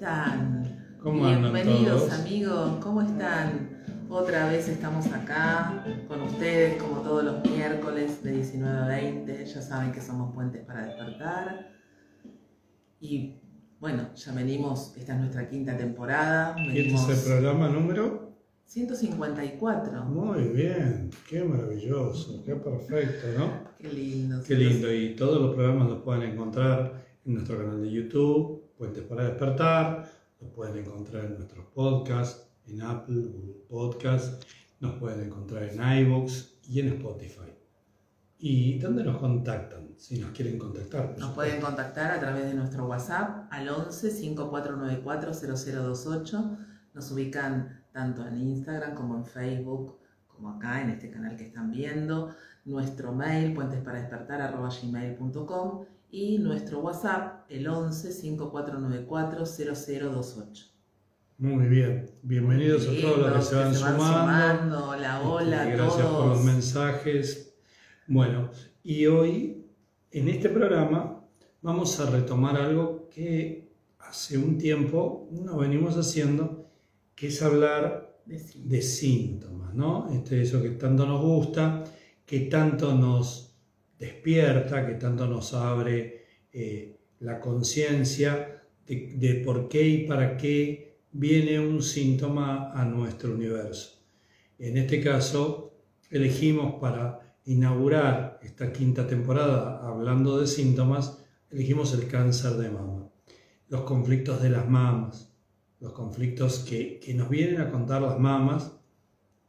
están? ¿Cómo andan Bienvenidos todos? amigos, ¿cómo están? Otra vez estamos acá con ustedes como todos los miércoles de 19 a 20. Ya saben que somos puentes para despertar. Y bueno, ya venimos, esta es nuestra quinta temporada. ¿Y este Venimos es el programa número? 154. Muy bien, qué maravilloso, qué perfecto, ¿no? Qué lindo. Qué lindo. Y todos los programas los pueden encontrar en nuestro canal de YouTube, Puentes para Despertar, los pueden encontrar en nuestros podcasts, en Apple, Google Podcasts, nos pueden encontrar en iVoox y en Spotify. ¿Y dónde nos contactan? Si nos quieren contactar. Nos pueden contactar a través de nuestro WhatsApp al 11 5494 0028. Nos ubican tanto en Instagram como en Facebook, como acá en este canal que están viendo. Nuestro mail, puentesparadespertar.gmail.com y nuestro WhatsApp, el 11 5494 0028. Muy bien, bienvenidos a todos los que se van sumando. Hola, Este, a Gracias por los mensajes. Bueno, y hoy en este programa vamos a retomar algo que hace un tiempo no venimos haciendo, que es hablar Decí. de síntomas, ¿no? Este, eso que tanto nos gusta, que tanto nos despierta, que tanto nos abre eh, la conciencia de, de por qué y para qué viene un síntoma a nuestro universo. En este caso, elegimos para inaugurar esta quinta temporada hablando de síntomas, elegimos el cáncer de mama, los conflictos de las mamas, los conflictos que, que nos vienen a contar las mamas,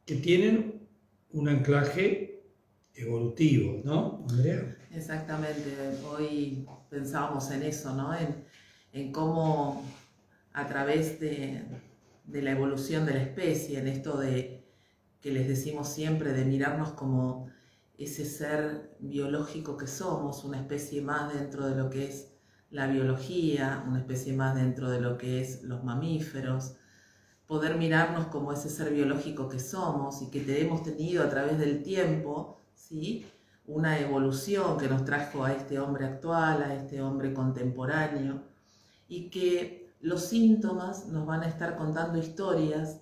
que tienen un anclaje evolutivo, ¿no, Andrea? Exactamente, hoy pensábamos en eso, ¿no? En, en cómo a través de, la evolución de la especie, en esto de que les decimos siempre, de mirarnos como ese ser biológico que somos, una especie más dentro de lo que es la biología, una especie más dentro de lo que es los mamíferos, poder mirarnos como ese ser biológico que somos y que te hemos tenido a través del tiempo, ¿sí? una evolución que nos trajo a este hombre actual, a este hombre contemporáneo, y que los síntomas nos van a estar contando historias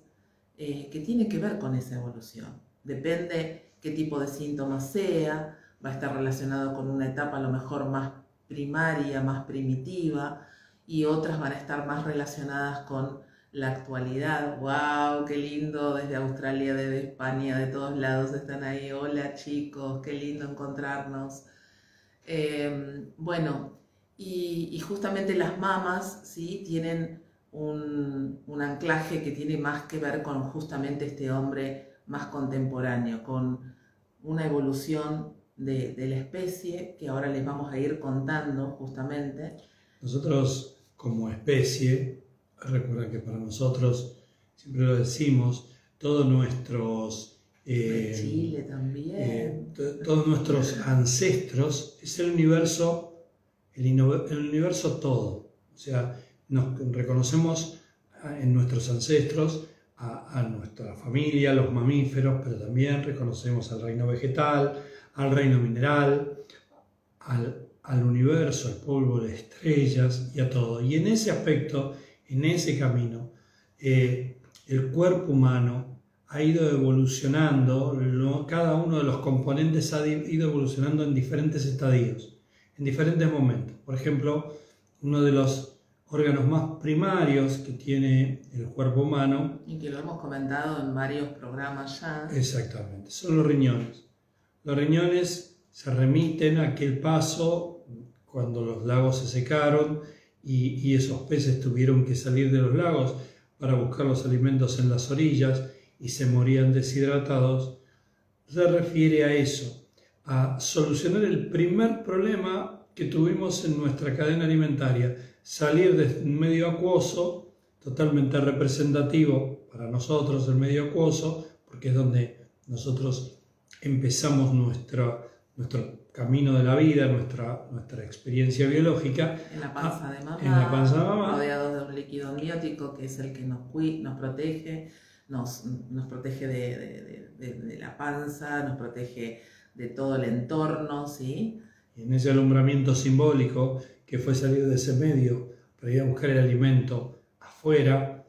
eh, que tienen que ver con esa evolución. Depende qué tipo de síntomas sea, va a estar relacionado con una etapa a lo mejor más primaria, más primitiva, y otras van a estar más relacionadas con la actualidad. ¡Wow! ¡Qué lindo! Desde Australia, desde España, de todos lados están ahí. Hola chicos, qué lindo encontrarnos. Eh, bueno, y, y justamente las mamas, ¿sí? Tienen un, un anclaje que tiene más que ver con justamente este hombre más contemporáneo, con una evolución de, de la especie que ahora les vamos a ir contando justamente. Nosotros como especie, recuerda que para nosotros, siempre lo decimos, todos nuestros... Eh, Chile también. eh, to- todos nuestros ancestros es el universo, el, universo todo. O sea, nos reconocemos en nuestros ancestros a, a nuestra familia, los mamíferos, pero también reconocemos al reino vegetal, al reino mineral, al, al universo, al polvo de estrellas y a todo. Y en ese aspecto, en ese camino, eh, el cuerpo humano ha ido evolucionando, lo- cada uno de los componentes ha ido evolucionando en diferentes estadios, en diferentes momentos. Por ejemplo, uno de los órganos más primarios que tiene el cuerpo humano, Y que lo hemos comentado en varios programas ya. exactamente, son los riñones. Los riñones se remiten a aquel paso cuando los lagos se secaron y, esos peces tuvieron que salir de los lagos para buscar los alimentos en las orillas y se morían deshidratados, se refiere a eso, a solucionar el primer problema que tuvimos en nuestra cadena alimentaria, salir de un medio acuoso, totalmente representativo para nosotros el medio acuoso, porque es donde nosotros empezamos nuestro, nuestro camino de la vida, nuestra, nuestra experiencia biológica, En la panza de mamá, Ah, en la panza de mamá. rodeados de un líquido amniótico que es el que nos, protege, nos, nos protege de, de- de- de- de la panza, nos protege de todo el entorno, ¿sí? y en ese alumbramiento simbólico que fue salir de ese medio para ir a buscar el alimento afuera,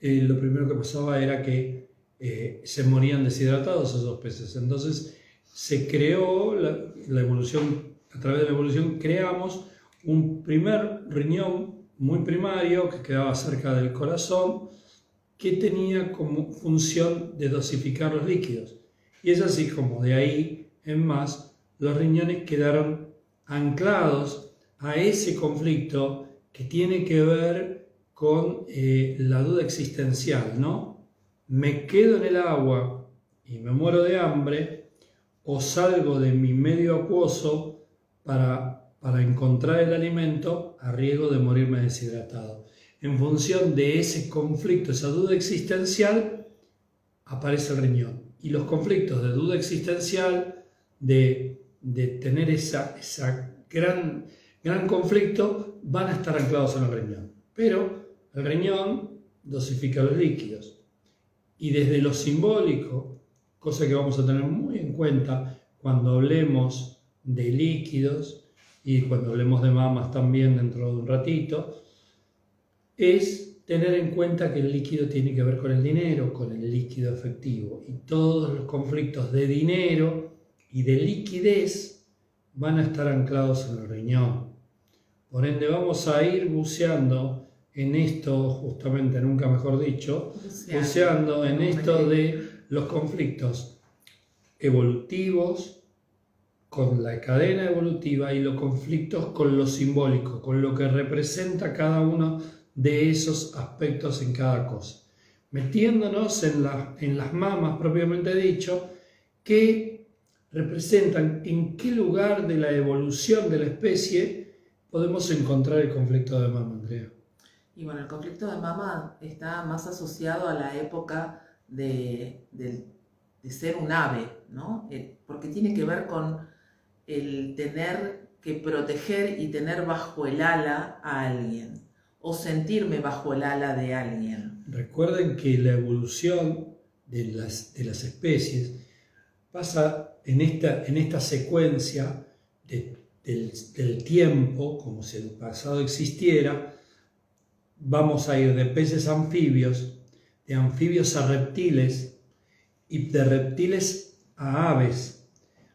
eh, lo primero que pasaba era que eh, se morían deshidratados esos peces. Entonces se creó la, evolución, a través de la evolución creamos un primer riñón muy primario que quedaba cerca del corazón, que tenía como función de dosificar los líquidos. Y es así como de ahí en más los riñones quedaron anclados a ese conflicto que tiene que ver con eh, la duda existencial, ¿no? Me quedo en el agua y me muero de hambre o salgo de mi medio acuoso para, para encontrar el alimento a riesgo de morirme deshidratado. En función de ese conflicto, esa duda existencial, aparece el riñón. Y los conflictos de duda existencial, de, de tener esa, esa gran, gran conflicto, van a estar anclados en el riñón. Pero el riñón dosifica los líquidos. Y desde lo simbólico, cosa que vamos a tener muy en cuenta cuando hablemos de líquidos y cuando hablemos de mamas también dentro de un ratito, es tener en cuenta que el líquido tiene que ver con el dinero, con el líquido efectivo. Y todos los conflictos de dinero y de liquidez van a estar anclados en el riñón. Por ende, vamos a ir buceando en esto, justamente, nunca mejor dicho, buceando en esto de los conflictos evolutivos con la cadena evolutiva y los conflictos con lo simbólico, con lo que representa cada uno de esos aspectos en cada cosa. Metiéndonos en, en las mamas propiamente dicho, que representan en qué lugar de la evolución de la especie podemos encontrar el conflicto de mama, Andrea. Y bueno, el conflicto de mama está más asociado a la época de, ser un ave, ¿no? Eh, porque tiene que ver con el tener que proteger y tener bajo el ala a alguien, o sentirme bajo el ala de alguien. Recuerden que la evolución de las, de las especies pasa en esta, en esta secuencia del, del tiempo, como si el pasado existiera, vamos a ir de peces anfibios, de anfibios a reptiles y de reptiles a aves.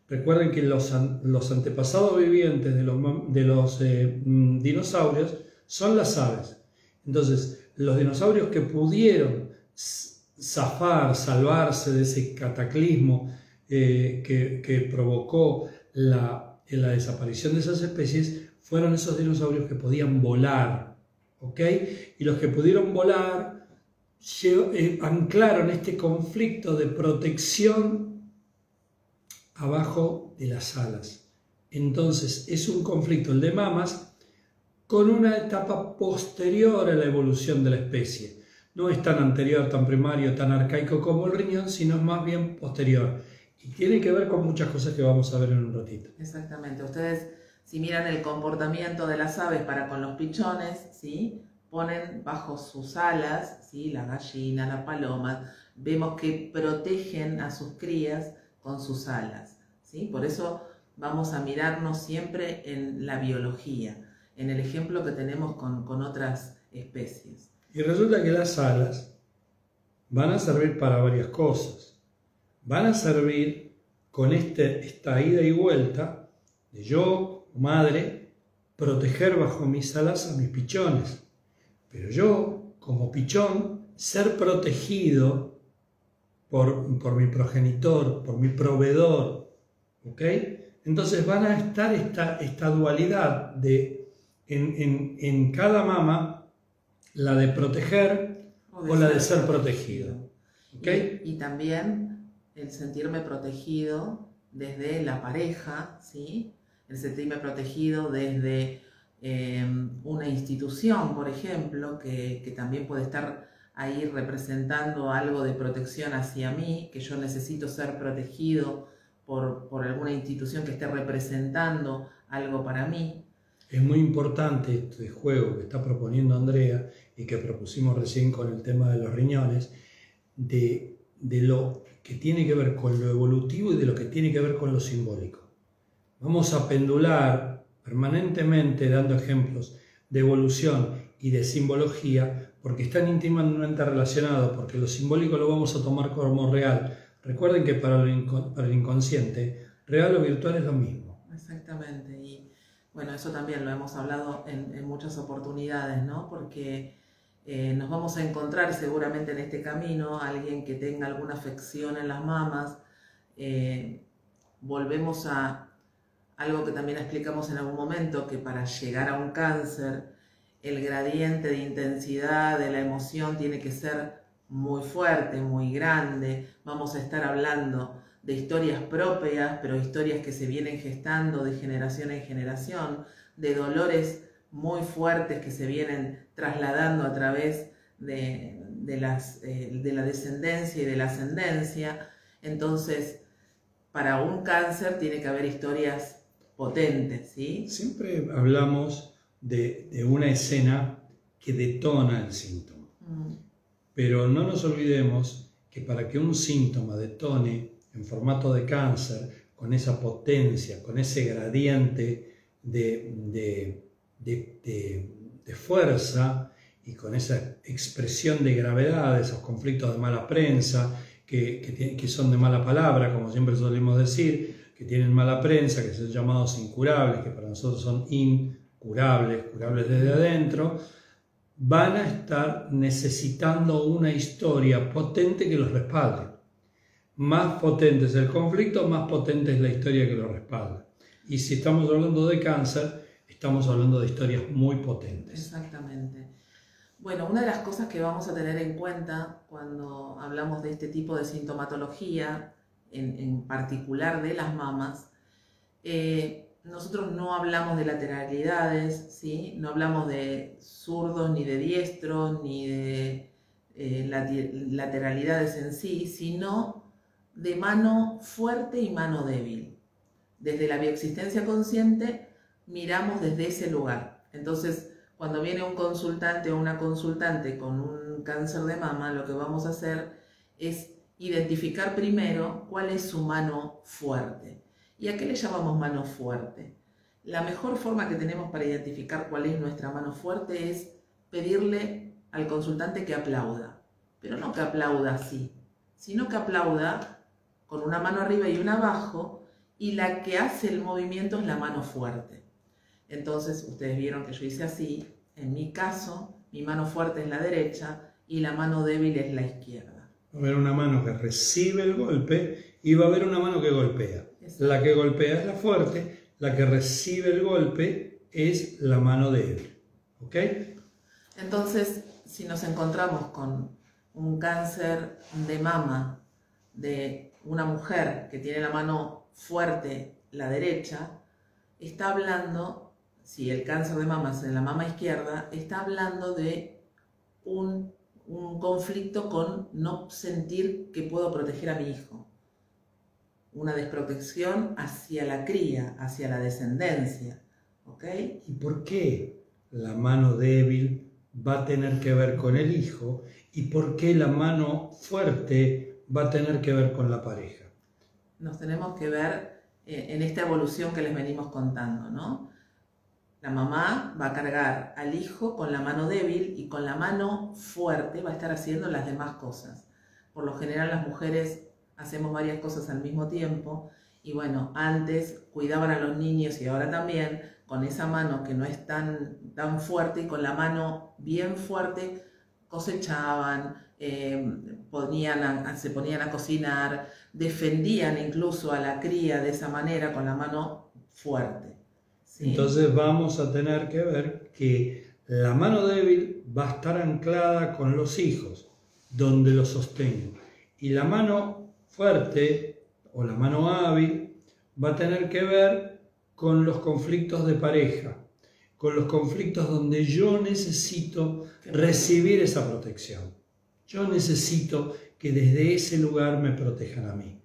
Recuerden que los, los antepasados vivientes de los, de los eh, mm, dinosaurios son las aves. Entonces, los dinosaurios que pudieron zafar, salvarse de ese cataclismo eh, que, que, provocó la, la desaparición de esas especies, fueron esos dinosaurios que podían volar, y los que pudieron volar anclaron este conflicto de protección abajo de las alas. Entonces es un conflicto, el de mamas, con una etapa posterior a la evolución de la especie. No es tan anterior, tan primario, tan arcaico como el riñón, sino más bien posterior. Y tiene que ver con muchas cosas que vamos a ver en un ratito. Exactamente. Ustedes si miran el comportamiento de las aves para con los pichones, ¿sí? ponen bajo sus alas, ¿sí? la gallina, la paloma, vemos que protegen a sus crías con sus alas. ¿sí? Por eso vamos a mirarnos siempre en la biología, en el ejemplo que tenemos con, con otras especies. Y resulta que las alas van a servir para varias cosas. Van a servir con este, esta ida y vuelta de yo madre, proteger bajo mis alas a mis pichones. Pero yo, como pichón, ser protegido por, por mi progenitor, por mi proveedor. ¿Ok? Entonces van a estar esta, esta dualidad de en, en, cada mama, la de proteger o, la de ser protegido. ¿Okay? Y, y, también el sentirme protegido desde la pareja, ¿sí? el sentirme protegido desde em, una institución, por ejemplo, que, también puede estar ahí representando algo de protección hacia mí, que yo necesito ser protegido por, alguna institución que esté representando algo para mí. Es muy importante este juego que está proponiendo Andrea y que propusimos recién con el tema de los riñones, de, de lo que tiene que ver con lo evolutivo y de lo que tiene que ver con lo simbólico. Vamos a pendular permanentemente dando ejemplos de evolución y de simbología porque están íntimamente relacionados, porque lo simbólico lo vamos a tomar como real. Recuerden que para el, inconsciente, real o virtual es lo mismo. Exactamente, y bueno, eso también lo hemos hablado en, muchas oportunidades, ¿no? Porque eh, nos vamos a encontrar seguramente en este camino alguien que tenga alguna afección en las mamas. Eh, volvemos a algo que también explicamos en algún momento, que para llegar a un cáncer, el gradiente de intensidad de la emoción tiene que ser muy fuerte, muy grande. Vamos a estar hablando de historias propias, pero historias que se vienen gestando de generación en generación, de dolores muy fuertes que se vienen trasladando a través de, las, eh, de la descendencia y de la ascendencia. Entonces, para un cáncer tiene que haber historias Siempre hablamos de, una escena que detona el síntoma. Mm. Pero no nos olvidemos que para que un síntoma detone en formato de cáncer, con esa potencia, con ese gradiente de, de, fuerza y con esa expresión de gravedad, esos conflictos de mala prensa, que, que, son de mala palabra, como siempre solemos decir, que tienen mala prensa, que son llamados incurables, que para nosotros son incurables, curables desde adentro, van a estar necesitando una historia potente que los respalde. Más potente es el conflicto, más potente es la historia que lo respalda. Y si estamos hablando de cáncer, estamos hablando de historias muy potentes. Exactamente. Bueno, una de las cosas que vamos a tener en cuenta cuando hablamos de este tipo de sintomatología, en, particular de las mamas, eh, nosotros no hablamos de lateralidades, ¿sí? no hablamos de zurdos, ni de diestros, ni de eh, lateralidades en sí, sino de mano fuerte y mano débil. Desde la bioexistencia consciente miramos desde ese lugar. Entonces, cuando viene un consultante o una consultante con un cáncer de mama, lo que vamos a hacer es identificar primero cuál es su mano fuerte. ¿Y a qué le llamamos mano fuerte? La mejor forma que tenemos para identificar cuál es nuestra mano fuerte es pedirle al consultante que aplauda, pero no que aplauda así, sino que aplauda con una mano arriba y una abajo y la que hace el movimiento es la mano fuerte. Entonces, ustedes vieron que yo hice así. En mi caso, mi mano fuerte es la derecha y la mano débil es la izquierda. Va a haber una mano que recibe el golpe y va a haber una mano que golpea. La que golpea es la fuerte, la que recibe el golpe es la mano débil. ¿Ok? Entonces, si nos encontramos con un cáncer de mama de una mujer que tiene la mano fuerte, la derecha, está hablando si el cáncer de mama es en la mama izquierda, está hablando de un, conflicto con no sentir que puedo proteger a mi hijo. Una desprotección hacia la cría, hacia la descendencia. ¿Y por qué la mano débil va a tener que ver con el hijo? ¿Y por qué la mano fuerte va a tener que ver con la pareja? Nos tenemos que ver eh, en esta evolución que les venimos contando, ¿no? La mamá va a cargar al hijo con la mano débil y con la mano fuerte va a estar haciendo las demás cosas. Por lo general las mujeres hacemos varias cosas al mismo tiempo y bueno, antes cuidaban a los niños y ahora también con esa mano que no es tan, tan fuerte y con la mano bien fuerte cosechaban, eh, ponían se ponían a cocinar, defendían incluso a la cría de esa manera con la mano fuerte. Entonces vamos a tener que ver que la mano débil va a estar anclada con los hijos, donde los sostengo. Y la mano fuerte o la mano hábil va a tener que ver con los conflictos de pareja, con los conflictos donde yo necesito recibir esa protección. Yo necesito que desde ese lugar me protejan a mí.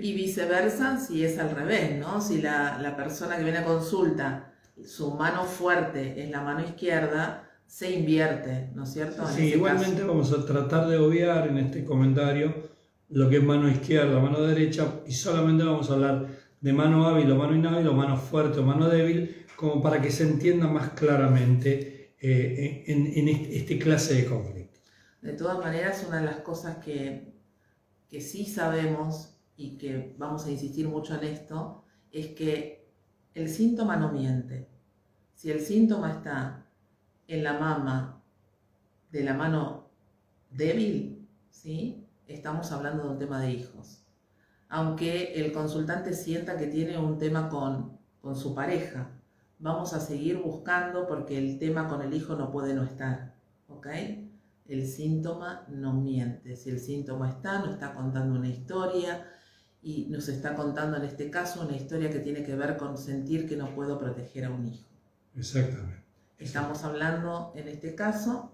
Y viceversa si es al revés, ¿no? Si la, persona que viene a consulta, su mano fuerte es la mano izquierda, se invierte, ¿no es cierto? Sí, igualmente vamos a tratar de obviar en este comentario lo que es mano izquierda, mano derecha, y solamente vamos a hablar de mano hábil o mano inhábil, o mano fuerte o mano débil, como para que se entienda más claramente eh, en, en este, clase de conflictos. De todas maneras, una de las cosas que, que sí sabemos y que vamos a insistir mucho en esto es que el síntoma no miente. Si el síntoma está en la mama de la mano débil, ¿sí? estamos hablando de un tema de hijos. Aunque el consultante sienta que tiene un tema con, con su pareja, vamos a seguir buscando porque el tema con el hijo no puede no estar. ¿Ok? El síntoma no miente. Si el síntoma está, nos está contando una historia y nos está contando en este caso una historia que tiene que ver con sentir que no puedo proteger a un hijo. Exactamente. Estamos hablando en este caso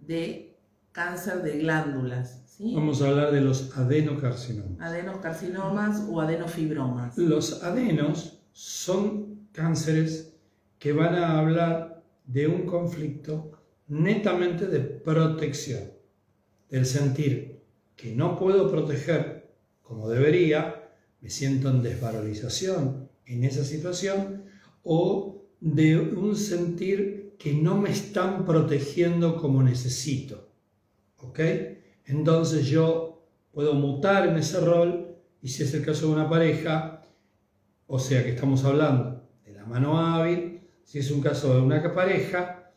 de cáncer de glándulas. ¿sí? Vamos a hablar de los adenocarcinomas. Adenocarcinomas o adenofibromas. Los adenos son cánceres que van a hablar de un conflicto netamente de protección, del sentir que no puedo proteger como debería, me siento en desvalorización en esa situación, o de un sentir que no me están protegiendo como necesito. ¿Ok? Entonces yo puedo mutar en ese rol y si es el caso de una pareja, o sea que estamos hablando de la mano hábil, si es un caso de una pareja,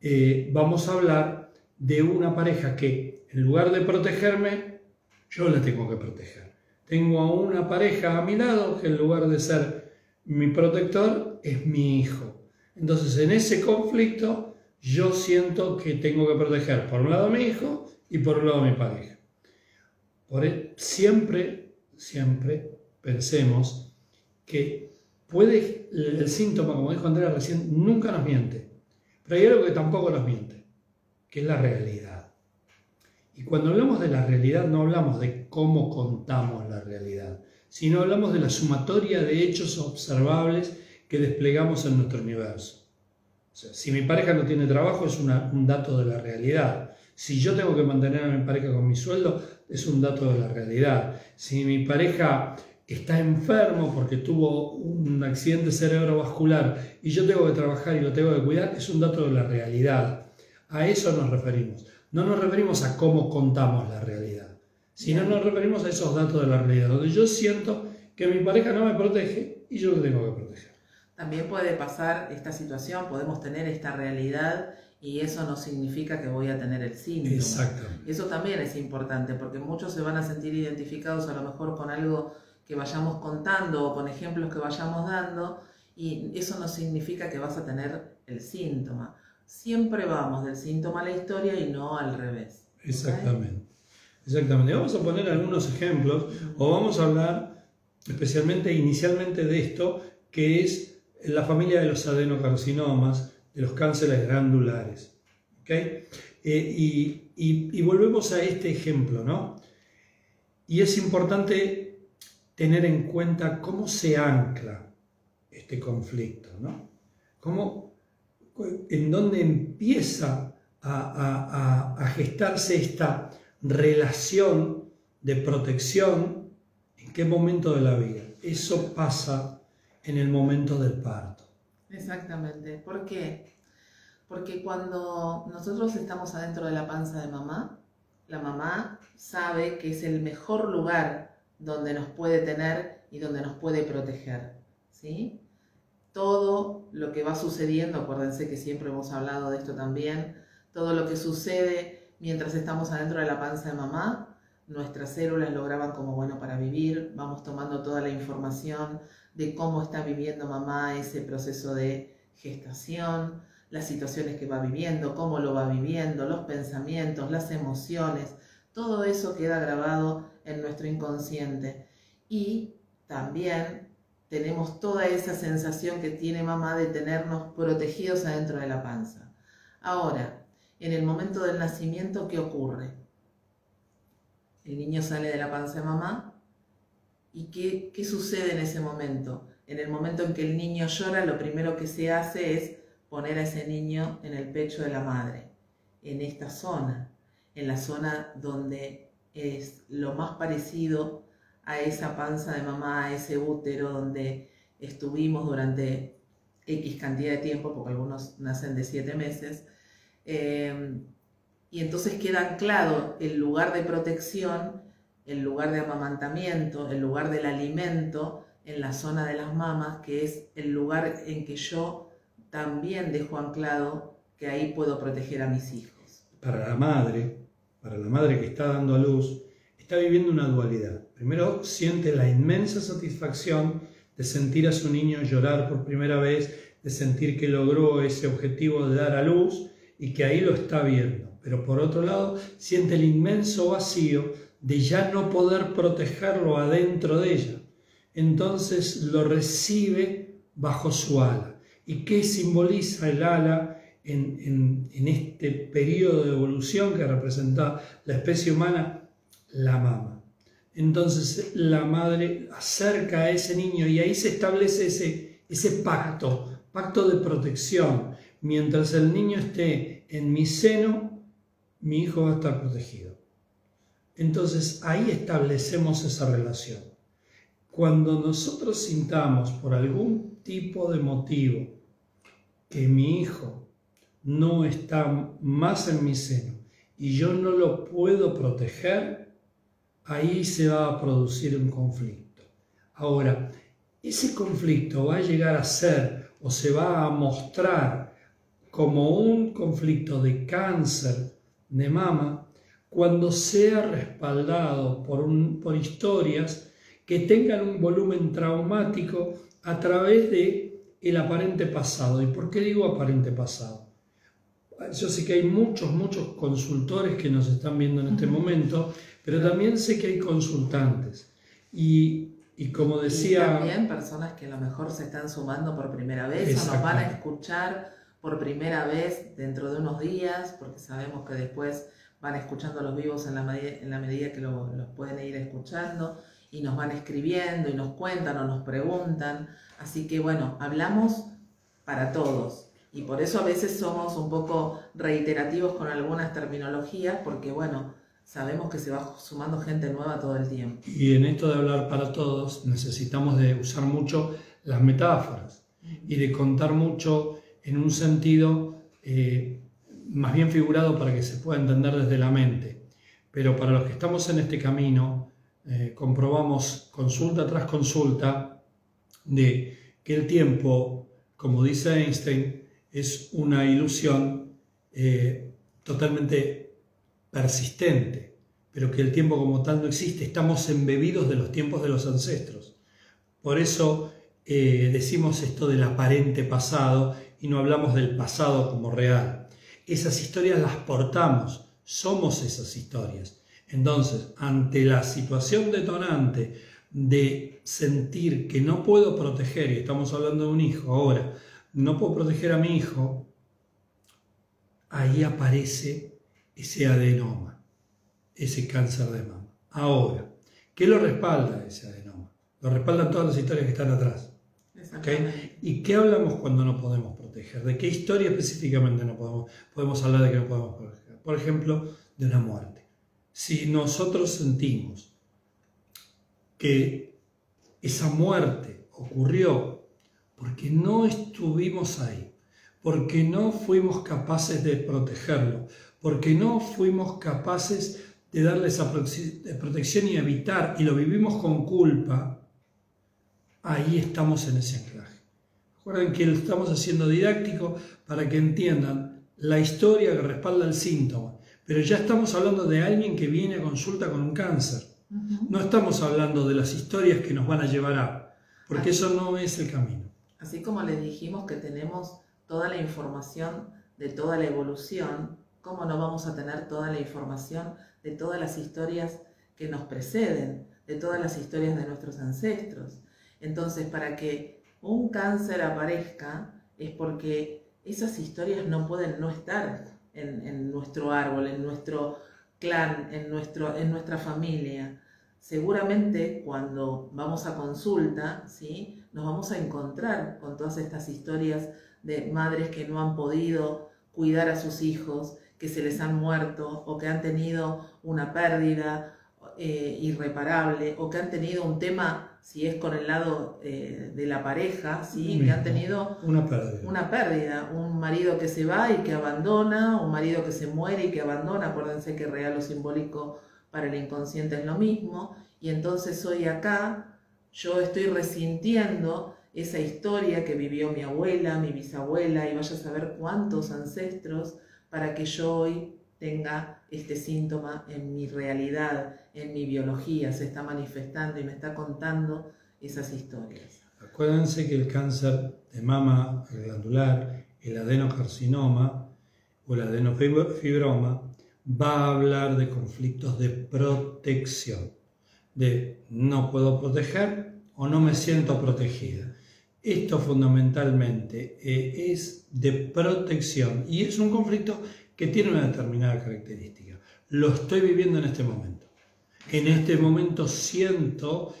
eh, vamos a hablar de una pareja que en lugar de protegerme, yo la tengo que proteger. Tengo a una pareja a mi lado que en lugar de ser mi protector es mi hijo. Entonces en ese conflicto yo siento que tengo que proteger por un lado a mi hijo y por un lado a mi pareja. Por e, siempre, siempre pensemos que puede el síntoma, como dijo Andrea recién, nunca nos miente. Pero hay algo que tampoco nos miente, que es la realidad. Y cuando hablamos de la realidad no hablamos de cómo contamos la realidad, sino hablamos de la sumatoria de hechos observables que desplegamos en nuestro universo. Si mi pareja no tiene trabajo es un dato de la realidad. Si yo tengo que mantener a mi pareja con mi sueldo es un dato de la realidad. Si mi pareja está enfermo porque tuvo un accidente cerebrovascular y yo tengo que trabajar y lo tengo que cuidar, es un dato de la realidad. A eso nos referimos. No nos referimos a cómo contamos la realidad, sino nos referimos a esos datos de la realidad, donde yo siento que mi pareja no me protege y yo lo tengo que proteger. También puede pasar esta situación, podemos tener esta realidad y eso no significa que voy a tener el síntoma. Exactamente. Eso también es importante porque muchos se van a sentir identificados a lo mejor con algo que vayamos contando o con ejemplos que vayamos dando y eso no significa que vas a tener el síntoma. Siempre vamos del síntoma a la historia y no al revés. Exactamente. Exactamente. Vamos a poner algunos ejemplos o vamos a hablar especialmente inicialmente de esto que es la familia de los adenocarcinomas, de los cánceres glandulares. ¿okay? Eh, y, volvemos a este ejemplo, ¿no? Y es importante tener en cuenta cómo se ancla este conflicto, ¿no? En dónde empieza a, a, a gestarse esta relación de protección, en qué momento de la vida. Eso pasa en el momento del parto. Exactamente. ¿Por qué? Porque cuando nosotros estamos adentro de la panza de mamá, la mamá sabe que es el mejor lugar donde nos puede tener y donde nos puede proteger. ¿sí? Todo lo que va sucediendo, acuérdense que siempre hemos hablado de esto también, todo lo que sucede mientras estamos adentro de la panza de mamá, nuestras células lo graban como bueno para vivir, vamos tomando toda la información de cómo está viviendo mamá ese proceso de gestación, las situaciones que va viviendo, cómo lo va viviendo, los pensamientos, las emociones, todo eso queda grabado en nuestro inconsciente. Y también tenemos toda esa sensación que tiene mamá de tenernos protegidos adentro de la panza. Ahora, en el momento del nacimiento, ¿qué ocurre? El niño sale de la panza de mamá, ¿Y qué, sucede en ese momento? En el momento en que el niño llora, lo primero que se hace es poner a ese niño en el pecho de la madre, en esta zona, en la zona donde es lo más parecido a esa panza de mamá, a ese útero donde estuvimos durante X cantidad de tiempo, porque algunos nacen de 7 meses. Eh, y entonces queda anclado el lugar de protección, el lugar de amamantamiento, el lugar del alimento en la zona de las mamas, que es el lugar en que yo también dejo anclado que ahí puedo proteger a mis hijos. Para la madre, para la madre que está dando a luz, está viviendo una dualidad. Primero siente la inmensa satisfacción de sentir a su niño llorar por primera vez, de sentir que logró ese objetivo de dar a luz y que ahí lo está viendo. Pero por otro lado, siente el inmenso vacío de ya no poder protegerlo adentro de ella. Entonces lo recibe bajo su ala. ¿Y qué simboliza el ala en, este periodo de evolución que representa la especie humana? La mama. Entonces la madre acerca a ese niño y ahí se establece ese, ese pacto, pacto de protección. Mientras el niño esté en mi seno, mi hijo va a estar protegido. Entonces ahí establecemos esa relación. Cuando nosotros sintamos por algún tipo de motivo que mi hijo no está más en mi seno y yo no lo puedo proteger, ahí se va a producir un conflicto. Ahora, ese conflicto va a llegar a ser o se va a mostrar como un conflicto de cáncer de mama cuando sea respaldado por, un, por historias que tengan un volumen traumático a través de el aparente pasado. ¿Y por qué digo aparente pasado? Yo sé que hay muchos, muchos consultores que nos están viendo en este momento, pero también sé que hay consultantes. Y, y como decía... Y también personas que a lo mejor se están sumando por primera vez o nos van a escuchar por primera vez dentro de unos días, porque sabemos que después van escuchando los vivos en la, medida, en la medida que los pueden ir escuchando y nos van escribiendo y nos cuentan o nos preguntan. Así que bueno, hablamos para todos. Y por eso a veces somos un poco reiterativos con algunas terminologías, porque bueno, sabemos que se va sumando gente nueva todo el tiempo. Y en esto de hablar para todos necesitamos de usar mucho las metáforas y de contar mucho en un sentido eh, más bien figurado para que se pueda entender desde la mente. Pero para los que estamos en este camino, eh, comprobamos consulta tras consulta de que el tiempo, como dice Einstein, es una ilusión eh, totalmente persistente, pero que el tiempo como tal no existe, estamos embebidos de los tiempos de los ancestros. Por eso decimos esto del aparente pasado y no hablamos del pasado como real. Esas historias las portamos, somos esas historias. Entonces, ante la situación detonante de sentir que no puedo proteger, y estamos hablando de un hijo ahora, no puedo proteger a mi hijo, ahí aparece ese adenoma, ese cáncer de mama. Ahora, ¿qué lo respalda ese adenoma? Lo respaldan todas las historias que están atrás. ¿Y qué hablamos cuando no podemos proteger? ¿De qué historia específicamente no podemos, podemos hablar de que no podemos proteger? Por ejemplo, de una muerte. Si nosotros sentimos que esa muerte ocurrió porque no estuvimos ahí, porque no fuimos capaces de protegerlo, porque no fuimos capaces de darle esa protección y evitar, y lo vivimos con culpa, ahí estamos en ese anclaje. Recuerden que lo estamos haciendo didáctico para que entiendan la historia que respalda el síntoma, pero ya estamos hablando de alguien que viene a consulta con un cáncer. No estamos hablando de las historias que nos van a llevar a, porque eso no es el camino. Así como les dijimos que tenemos toda la información de toda la evolución, ¿cómo no vamos a tener toda la información de todas las historias que nos preceden, de todas las historias de nuestros ancestros? Entonces, para que un cáncer aparezca es porque esas historias no pueden no estar en, nuestro árbol, en nuestro clan, en, nuestro, en nuestra familia. Seguramente cuando vamos a consulta, ¿sí? nos vamos a encontrar con todas estas historias de madres que no han podido cuidar a sus hijos, que se les han muerto o que han tenido una pérdida eh, irreparable o que han tenido un tema, si es con el lado eh, de la pareja, ¿sí? que han tenido una pérdida. una pérdida, un marido que se va y que abandona, un marido que se muere y que abandona, acuérdense que real o simbólico para el inconsciente es lo mismo, y entonces hoy acá yo estoy resintiendo esa historia que vivió mi abuela, mi bisabuela, y vaya a saber cuántos ancestros para que yo hoy tenga este síntoma en mi realidad, en mi biología, se está manifestando y me está contando esas historias. Acuérdense que el cáncer de mama glandular, el adenocarcinoma o el adenofibroma va a hablar de conflictos de protección, de no puedo proteger o no me siento protegida. Esto fundamentalmente eh, es de protección y es un conflicto que tiene una determinada característica. Lo estoy viviendo en este momento. En este momento siento,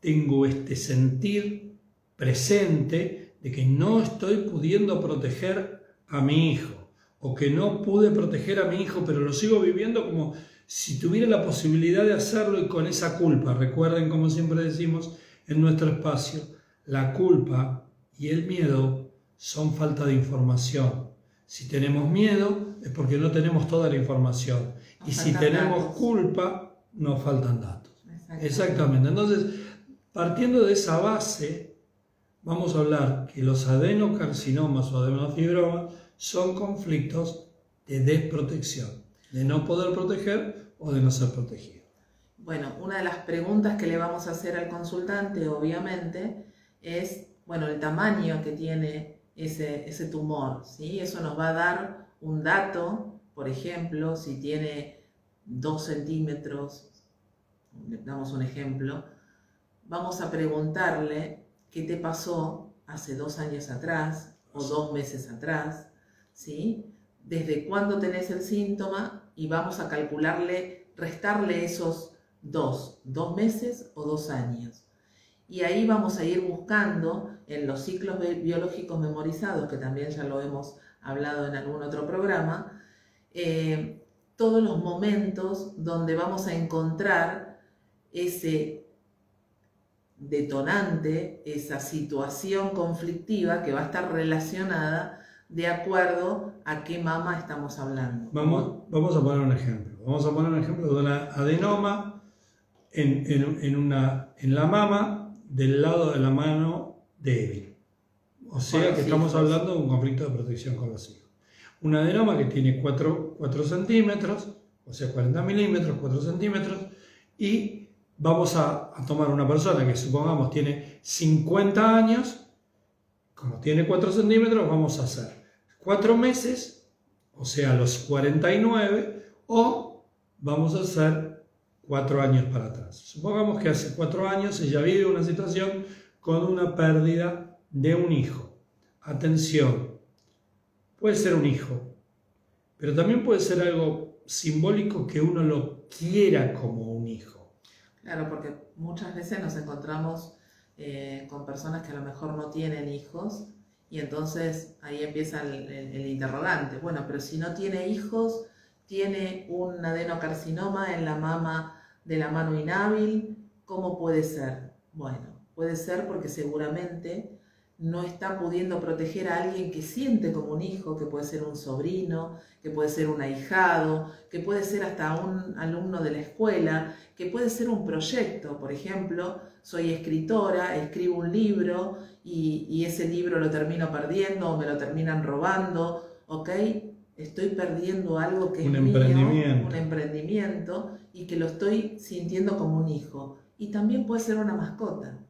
tengo este sentir presente de que no estoy pudiendo proteger a mi hijo o que no pude proteger a mi hijo, pero lo sigo viviendo como si tuviera la posibilidad de hacerlo y con esa culpa. Recuerden, como siempre decimos en nuestro espacio, la culpa y el miedo son falta de información. Si tenemos miedo es porque no tenemos toda la información. y si tenemos culpa, nos faltan datos. Exactamente. Entonces, partiendo de esa base, vamos a hablar que los adenocarcinomas o adenofibromas son conflictos de desprotección, de no poder proteger o de no ser protegido. Bueno, una de las preguntas que le vamos a hacer al consultante, obviamente, es, bueno, el tamaño que tiene ese, tumor. ¿sí? Eso nos va a dar un dato, por ejemplo, si tiene 2 centímetros, damos un ejemplo, vamos a preguntarle qué te pasó hace dos años atrás o dos meses atrás, ¿sí? Desde cuándo tenés el síntoma y vamos a calcularle, restarle esos dos, dos meses o dos años. Y ahí vamos a ir buscando en los ciclos biológicos memorizados, que también ya lo hemos hablado en algún otro programa, eh, todos los momentos donde vamos a encontrar ese detonante, esa situación conflictiva que va a estar relacionada de acuerdo a qué mama estamos hablando. Vamos, vamos a poner un ejemplo. Vamos a poner un ejemplo de una adenoma en, en, una, en la mama del lado de la mano débil. O sea que estamos hablando de un conflicto de protección con los hijos. Un adenoma que tiene 4, centímetros, o sea 40 milímetros, 4 centímetros, y vamos a, a, tomar una persona que supongamos tiene 50 años, como tiene 4 centímetros, vamos a hacer 4 meses, o sea los 49, o vamos a hacer 4 años para atrás. Supongamos que hace 4 años ella vive una situación con una pérdida de un hijo. Atención, puede ser un hijo, pero también puede ser algo simbólico que uno lo quiera como un hijo. Claro, porque muchas veces nos encontramos eh, con personas que a lo mejor no tienen hijos y entonces ahí empieza el, interrogante. Bueno, pero si no tiene hijos, tiene un adenocarcinoma en la mama de la mano inhábil, ¿cómo puede ser? Bueno, Puede ser porque seguramente no está pudiendo proteger a alguien que siente como un hijo, que puede ser un sobrino, que puede ser un ahijado, que puede ser hasta un alumno de la escuela, que puede ser un proyecto. Por ejemplo, soy escritora, escribo un libro y, ese libro lo termino perdiendo o me lo terminan robando, ¿ok? Estoy perdiendo algo que un es emprendimiento. mío, un emprendimiento y que lo estoy sintiendo como un hijo. Y también puede ser una mascota.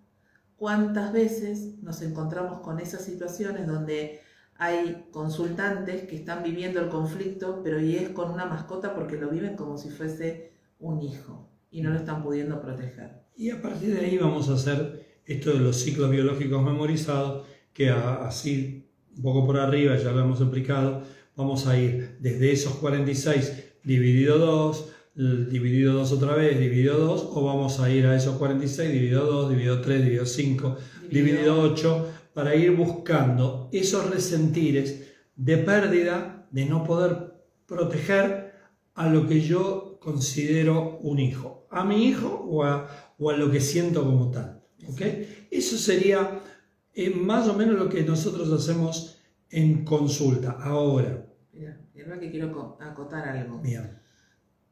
¿Cuántas veces nos encontramos con esas situaciones donde hay consultantes que están viviendo el conflicto, pero y es con una mascota porque lo viven como si fuese un hijo y no lo están pudiendo proteger? Y a partir de ahí vamos a hacer esto de los ciclos biológicos memorizados, que así, un poco por arriba, ya lo hemos explicado, vamos a ir desde esos 46 dividido 2, dividido 2 otra vez, dividido 2, o vamos a ir a esos 46, dividido 2, dividido 3, dividido 5, dividido 8, para ir buscando esos resentires de pérdida, de no poder proteger a lo que yo considero un hijo, a mi hijo o a, lo que siento como tal. Eso sería eh, más o menos lo que nosotros hacemos en consulta. Ahora. Mira, que quiero acotar algo. Bien.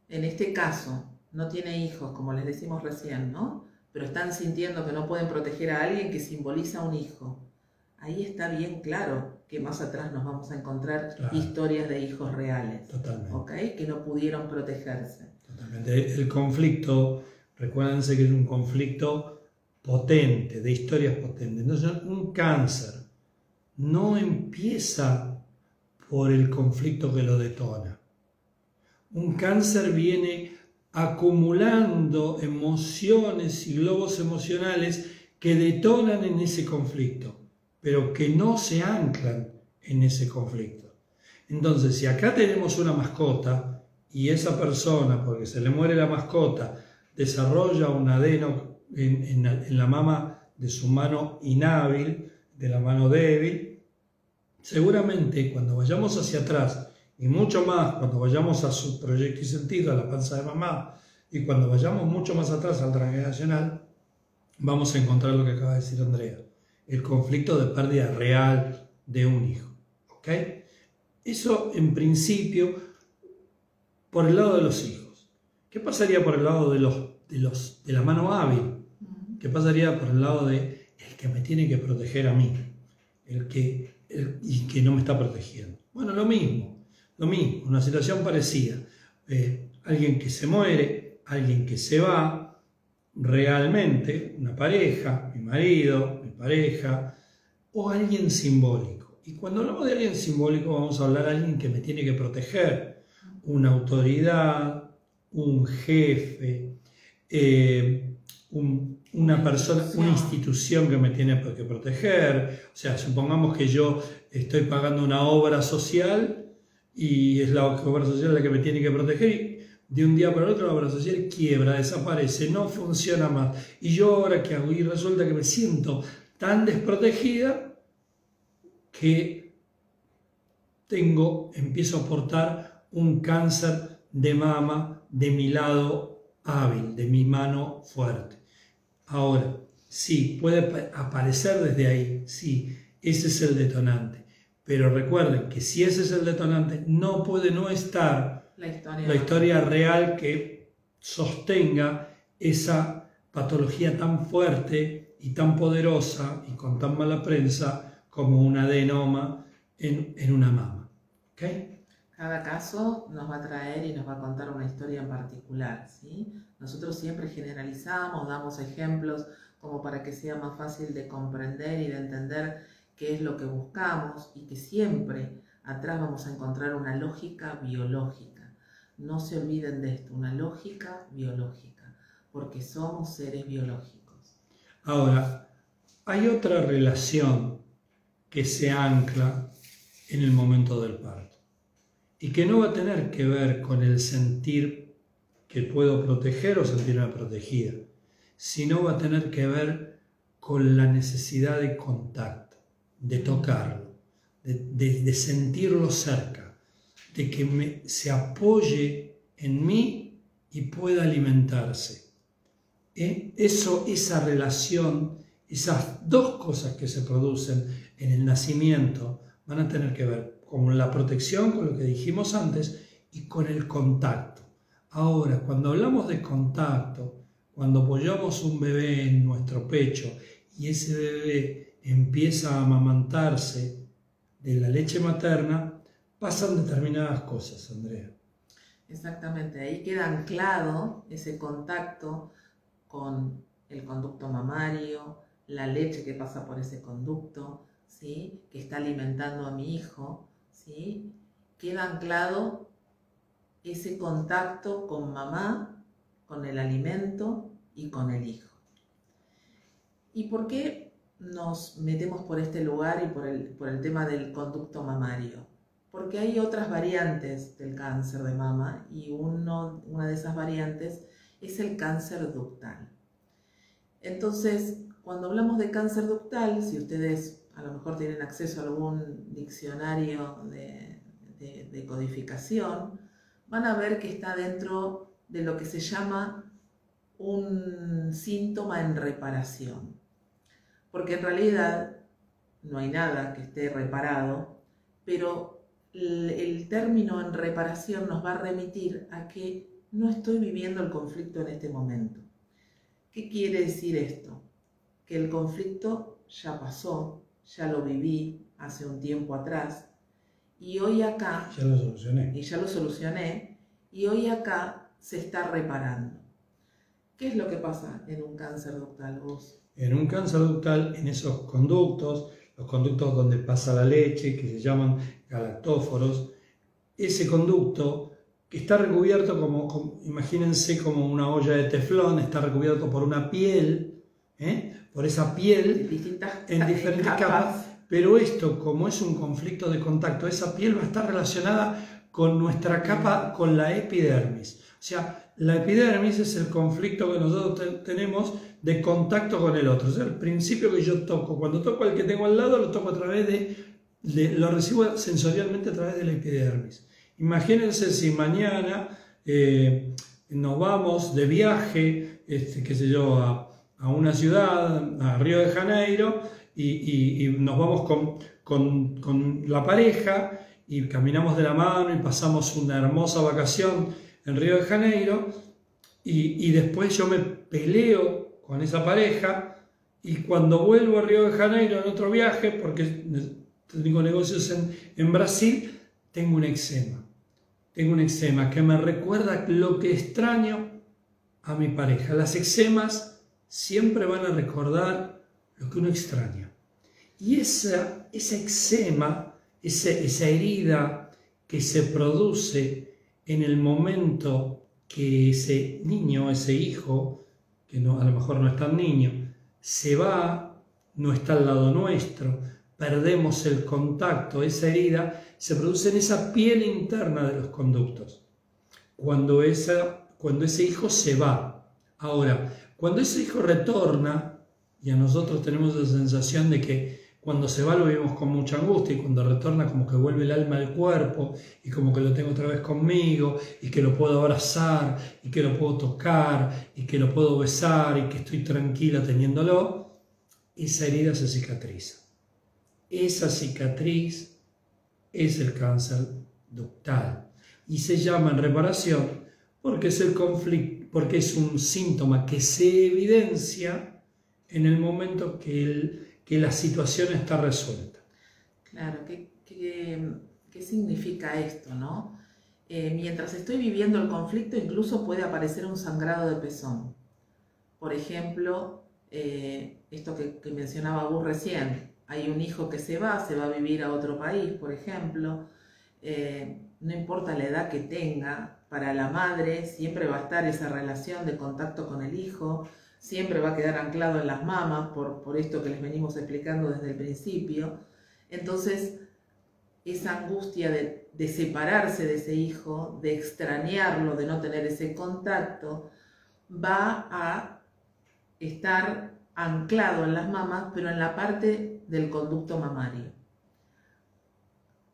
En este caso, no tiene hijos, como les decimos recién, ¿no? Pero están sintiendo que no pueden proteger a alguien que simboliza un hijo. Ahí está bien claro que más atrás nos vamos a encontrar historias de hijos reales. Totalmente. Que no pudieron protegerse. Totalmente. El conflicto, recuérdense que es un conflicto potente, de historias potentes. Entonces, un cáncer no empieza por el conflicto que lo detona. Un cáncer viene acumulando emociones y globos emocionales que detonan en ese conflicto, pero que no se anclan en ese conflicto. Entonces, si acá tenemos una mascota y esa persona, porque se le muere la mascota, desarrolla un adeno en, la mama de su mano inhábil, de la mano débil, seguramente cuando vayamos hacia atrás y mucho más cuando vayamos a su proyecto y sentido, a la panza de mamá, y cuando vayamos mucho más atrás al transgeneracional, vamos a encontrar lo que acaba de decir Andrea, el conflicto de pérdida real de un hijo. ¿Ok? Eso en principio por el lado de los hijos. ¿Qué pasaría por el lado de, los, de, los, de la mano hábil? ¿Qué pasaría por el lado de el que me tiene que proteger a mí? El que, y que no me está protegiendo. Bueno, lo mismo. Lo mismo, una situación parecida. Eh, alguien que se muere, alguien que se va, realmente, una pareja, mi marido, mi pareja, o alguien simbólico. Y cuando hablamos de alguien simbólico vamos a hablar de alguien que me tiene que proteger, una autoridad, un jefe, eh, una persona, una institución que me tiene que proteger. O sea, supongamos que yo estoy pagando una obra social y es la obra social la que me tiene que proteger y de un día para otro la obra social quiebra, desaparece, no funciona más. Y yo ahora que hago y resulta que me siento tan desprotegida que tengo, empiezo a portar un cáncer de mama de mi lado hábil, de mi mano fuerte. Ahora, sí, puede aparecer desde ahí, sí, ese es el detonante. Pero recuerden que si ese es el detonante, no puede no estar la historia, real que sostenga esa patología tan fuerte y tan poderosa y con tan mala prensa como un adenoma en, una mama. Cada caso nos va a traer y nos va a contar una historia en particular. ¿sí? Nosotros siempre generalizamos, damos ejemplos como para que sea más fácil de comprender y de entender qué es lo que buscamos y que siempre atrás vamos a encontrar una lógica biológica. No se olviden de esto, una lógica biológica, porque somos seres biológicos. Ahora, hay otra relación que se ancla en el momento del parto y que no va a tener que ver con el sentir que puedo proteger o sentirme protegida, sino va a tener que ver con la necesidad de contacto de tocarlo, de, sentirlo cerca, de que se apoye en mí y pueda alimentarse. ¿Eh? Eso, esa relación, esas dos cosas que se producen en el nacimiento van a tener que ver con la protección, con lo que dijimos antes, y con el contacto. Ahora, cuando hablamos de contacto, cuando apoyamos un bebé en nuestro pecho y ese bebé empieza a amamantarse de la leche materna, pasan determinadas cosas, Andrea. Exactamente, ahí queda anclado ese contacto con el conducto mamario, la leche que pasa por ese conducto, ¿sí? que está alimentando a mi hijo, ¿sí? queda anclado ese contacto con mamá, con el alimento y con el hijo. ¿Y por qué nos metemos por este lugar y por el, por el tema del conducto mamario. Porque hay otras variantes del cáncer de mama y uno, una de esas variantes es el cáncer ductal. Entonces, cuando hablamos de cáncer ductal, si ustedes a lo mejor tienen acceso a algún diccionario de, de, de codificación, van a ver que está dentro de lo que se llama un síntoma en reparación. Porque en realidad no hay nada que esté reparado, pero el, término en reparación nos va a remitir a que no estoy viviendo el conflicto en este momento. ¿Qué quiere decir esto? Que el conflicto ya pasó, ya lo viví hace un tiempo atrás y hoy acá... Ya lo solucioné. Y ya lo solucioné y hoy acá se está reparando. ¿Qué es lo que pasa en un cáncer ductal vos? En un cáncer ductal, en esos conductos, los conductos donde pasa la leche, que se llaman galactóforos, ese conducto que está recubierto como, imagínense como una olla de teflón, está recubierto por una piel, ¿eh? por esa piel en diferentes capas. Pero esto, como es un conflicto de contacto, esa piel va a estar relacionada con nuestra capa, con la epidermis. O sea, la epidermis es el conflicto que nosotros tenemos de contacto con el otro. Sea, el principio que yo toco, cuando toco al que tengo al lado, lo toco a través de, lo recibo sensorialmente a través de la epidermis. Imagínense si mañana eh, nos vamos de viaje, este, qué sé yo, a, una ciudad, a Río de Janeiro, y, nos vamos con la pareja y caminamos de la mano y pasamos una hermosa vacación en Río de Janeiro, y, y después yo me peleo con esa pareja y cuando vuelvo a Río de Janeiro en otro viaje, porque tengo negocios en, en Brasil, tengo un eczema. Tengo un eczema que me recuerda lo que extraño a mi pareja. Las eczemas siempre van a recordar lo que uno extraña. Y esa, esa eczema, esa, esa herida que se produce en el momento que ese niño, ese hijo, que no, a lo mejor no es tan niño, se va, no está al lado nuestro, perdemos el contacto, esa herida se produce en esa piel interna de los conductos. Cuando, cuando ese hijo se va. Ahora, cuando ese hijo retorna, y a nosotros tenemos la sensación de que cuando se va lo vemos con mucha angustia y cuando retorna como que vuelve el alma al cuerpo y como que lo tengo otra vez conmigo y que lo puedo abrazar y que lo puedo tocar y que lo puedo besar y que estoy tranquila teniéndolo, esa herida se cicatriza. Esa cicatriz es el cáncer ductal y se llama en reparación porque es el conflicto, porque es un síntoma que se evidencia en el momento que el que la situación está resuelta. Claro, ¿qué, qué, significa esto? No? Eh, mientras estoy viviendo el conflicto, incluso puede aparecer un sangrado de pezón. Por ejemplo, eh, esto que, mencionaba vos recién, hay un hijo que se va, se va a vivir a otro país, por ejemplo, eh, no importa la edad que tenga, para la madre siempre va a estar esa relación de contacto con el hijo, siempre va a quedar anclado en las mamas, por, por esto que les venimos explicando desde el principio. Entonces, esa angustia de, de, separarse de ese hijo, de extrañarlo, de no tener ese contacto, va a estar anclado en las mamas, pero en la parte del conducto mamario.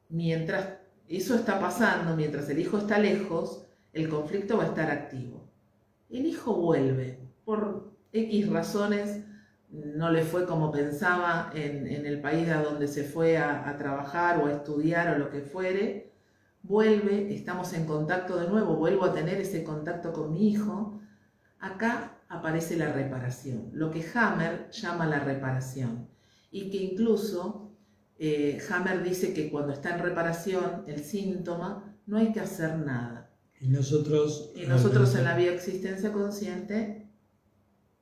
Mientras eso está pasando, mientras el hijo está lejos, el conflicto va a estar activo. El hijo vuelve por X razones no le fue como pensaba en, el país a donde se fue a, trabajar o a estudiar o lo que fuere, vuelve, estamos en contacto de nuevo, vuelvo a tener ese contacto con mi hijo, acá aparece la reparación, lo que Hammer llama la reparación, y que incluso eh, Hammer dice que cuando está en reparación el síntoma no hay que hacer nada. Y nosotros, y nosotros en la bioexistencia consciente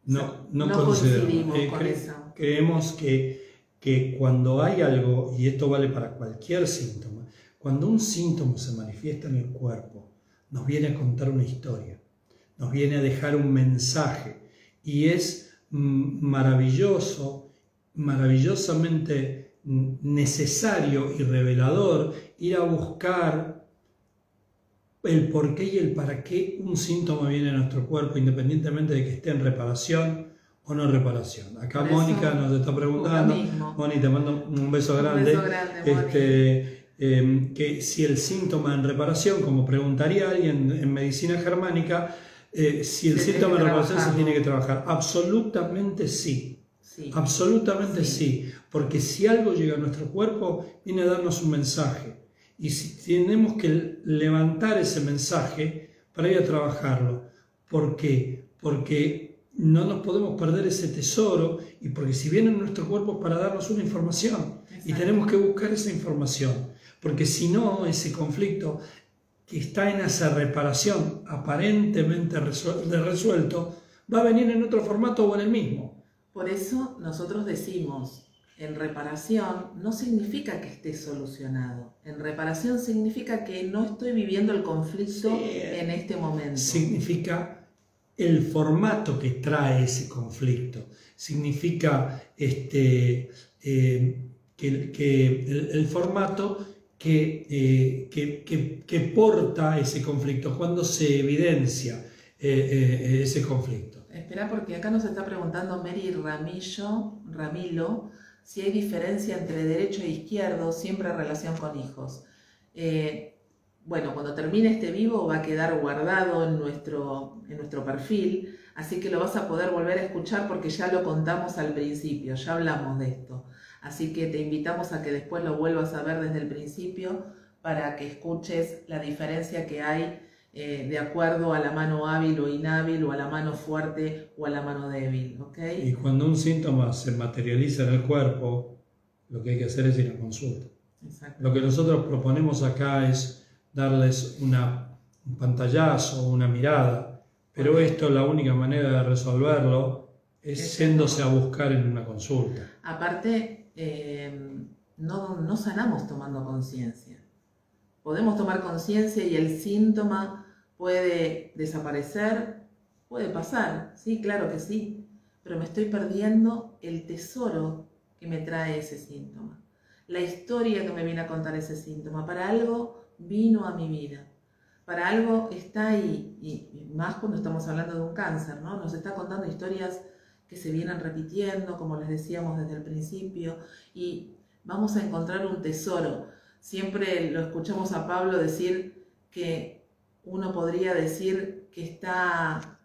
no, no, coincidimos eh, con eso. Creemos que, que cuando hay algo, y esto vale para cualquier síntoma, cuando un síntoma se manifiesta en el cuerpo, nos viene a contar una historia, nos viene a dejar un mensaje, y es maravilloso, maravillosamente necesario y revelador ir a buscar el por qué y el para qué un síntoma viene a nuestro cuerpo, independientemente de que esté en reparación o no en reparación. Acá Mónica nos está preguntando, Mónica, te mando un beso grande. Un beso grande este, eh, que si el síntoma en reparación, como preguntaría alguien en medicina germánica, eh, si el síntoma en reparación se tiene que trabajar. Absolutamente sí. Absolutamente sí. Porque si algo llega a nuestro cuerpo, viene a darnos un mensaje. Y si tenemos que levantar ese mensaje para ir a trabajarlo. ¿Por qué? Porque no nos podemos perder ese tesoro y porque si viene en nuestro cuerpo es para darnos una información y tenemos que buscar esa información. Porque si no, ese conflicto que está en esa reparación aparentemente resuelto, va a venir en otro formato o en el mismo. Por eso nosotros decimos, en reparación no significa que esté solucionado. En reparación significa que no estoy viviendo el conflicto en este momento. Significa el formato que trae ese conflicto. Significa este, eh, que, el, formato eh, que, que, porta ese conflicto, cuando se evidencia eh, ese conflicto. Espera, porque acá nos está preguntando Mary Ramillo, Ramilo si hay diferencia entre derecho e izquierdo, siempre en relación con hijos. Eh, bueno, cuando termine este vivo va a quedar guardado en nuestro, en nuestro perfil, así que lo vas a poder volver a escuchar porque ya lo contamos al principio, ya hablamos de esto. Así que te invitamos a que después lo vuelvas a ver desde el principio para que escuches la diferencia que hay eh, de acuerdo a la mano hábil o inhábil o a la mano fuerte o a la mano débil. Y cuando un síntoma se materializa en el cuerpo, lo que hay que hacer es ir a consulta. Lo que nosotros proponemos acá es darles una, un pantallazo, una mirada, pero esto la única manera de resolverlo es yéndose a buscar en una consulta. Aparte, eh, no, no sanamos tomando conciencia. Podemos tomar conciencia y el síntoma puede desaparecer, puede pasar, sí, claro que sí, pero me estoy perdiendo el tesoro que me trae ese síntoma, la historia que me viene a contar ese síntoma. Para algo vino a mi vida, para algo está ahí, y más cuando estamos hablando de un cáncer, ¿no? Nos está contando historias que se vienen repitiendo, como les decíamos desde el principio, y vamos a encontrar un tesoro Siempre lo escuchamos a Pablo decir que uno podría decir que está,